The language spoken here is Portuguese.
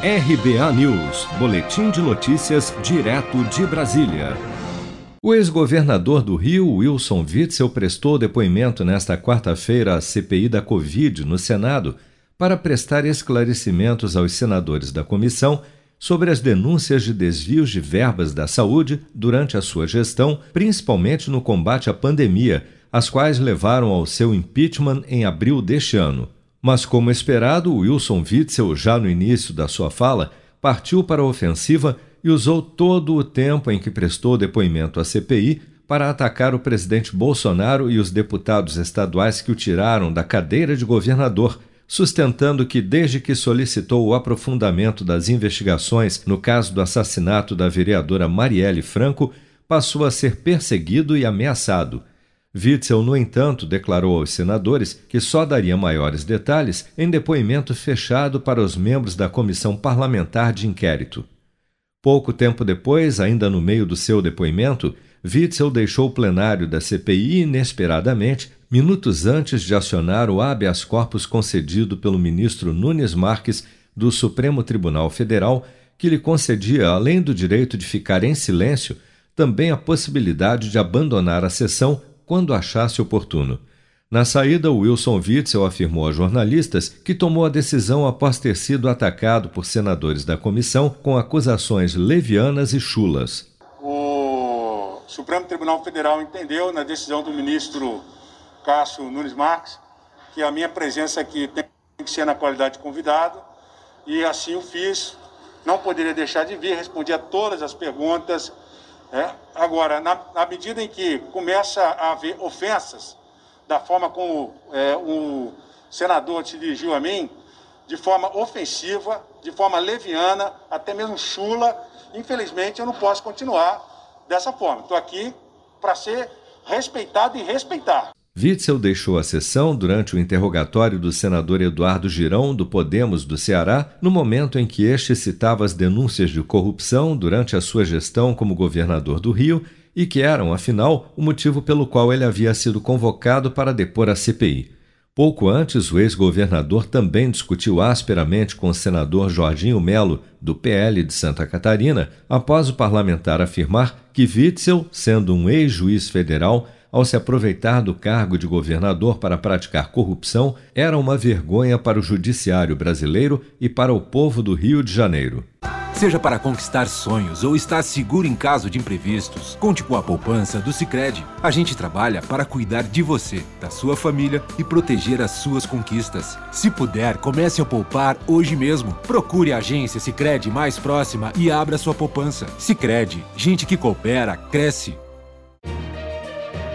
RBA News, Boletim de Notícias, direto de Brasília. O ex-governador do Rio, Wilson Witzel, prestou depoimento nesta quarta-feira à CPI da Covid no Senado para prestar esclarecimentos aos senadores da comissão sobre as denúncias de desvios de verbas da saúde durante a sua gestão, principalmente no combate à pandemia, as quais levaram ao seu impeachment em abril deste ano. Mas, como esperado, Wilson Witzel, já no início da sua fala, partiu para a ofensiva e usou todo o tempo em que prestou depoimento à CPI para atacar o presidente Bolsonaro e os deputados estaduais que o tiraram da cadeira de governador, sustentando que, desde que solicitou o aprofundamento das investigações no caso do assassinato da vereadora Marielle Franco, passou a ser perseguido e ameaçado. Witzel, no entanto, declarou aos senadores que só daria maiores detalhes em depoimento fechado para os membros da comissão parlamentar de inquérito. Pouco tempo depois, ainda no meio do seu depoimento, Witzel deixou o plenário da CPI inesperadamente, minutos antes de acionar o habeas corpus concedido pelo ministro Nunes Marques do Supremo Tribunal Federal, que lhe concedia, além do direito de ficar em silêncio, também a possibilidade de abandonar a sessão quando achasse oportuno. Na saída, Wilson Witzel afirmou a jornalistas que tomou a decisão após ter sido atacado por senadores da comissão com acusações levianas e chulas. O Supremo Tribunal Federal entendeu, na decisão do ministro Cássio Nunes Marques, que a minha presença aqui tem que ser na qualidade de convidado, e assim o fiz. Não poderia deixar de vir, respondi a todas as perguntas é? Agora, na, na, medida em que começa a haver ofensas, da forma como é, o senador se dirigiu a mim, de forma ofensiva, de forma leviana, até mesmo chula, infelizmente eu não posso continuar dessa forma. Estou aqui para ser respeitado e respeitar. Witzel deixou a sessão durante o interrogatório do senador Eduardo Girão, do Podemos do Ceará, no momento em que este citava as denúncias de corrupção durante a sua gestão como governador do Rio e que eram, afinal, o motivo pelo qual ele havia sido convocado para depor a CPI. Pouco antes, o ex-governador também discutiu asperamente com o senador Jorginho Melo, do PL de Santa Catarina, após o parlamentar afirmar que Witzel, sendo um ex-juiz federal, ao se aproveitar do cargo de governador para praticar corrupção, era uma vergonha para o judiciário brasileiro e para o povo do Rio de Janeiro. Seja para conquistar sonhos ou estar seguro em caso de imprevistos, conte com a poupança do Sicredi. A gente trabalha para cuidar de você, da sua família e proteger as suas conquistas. Se puder, comece a poupar hoje mesmo. Procure a agência Sicredi mais próxima e abra sua poupança. Sicredi, gente que coopera cresce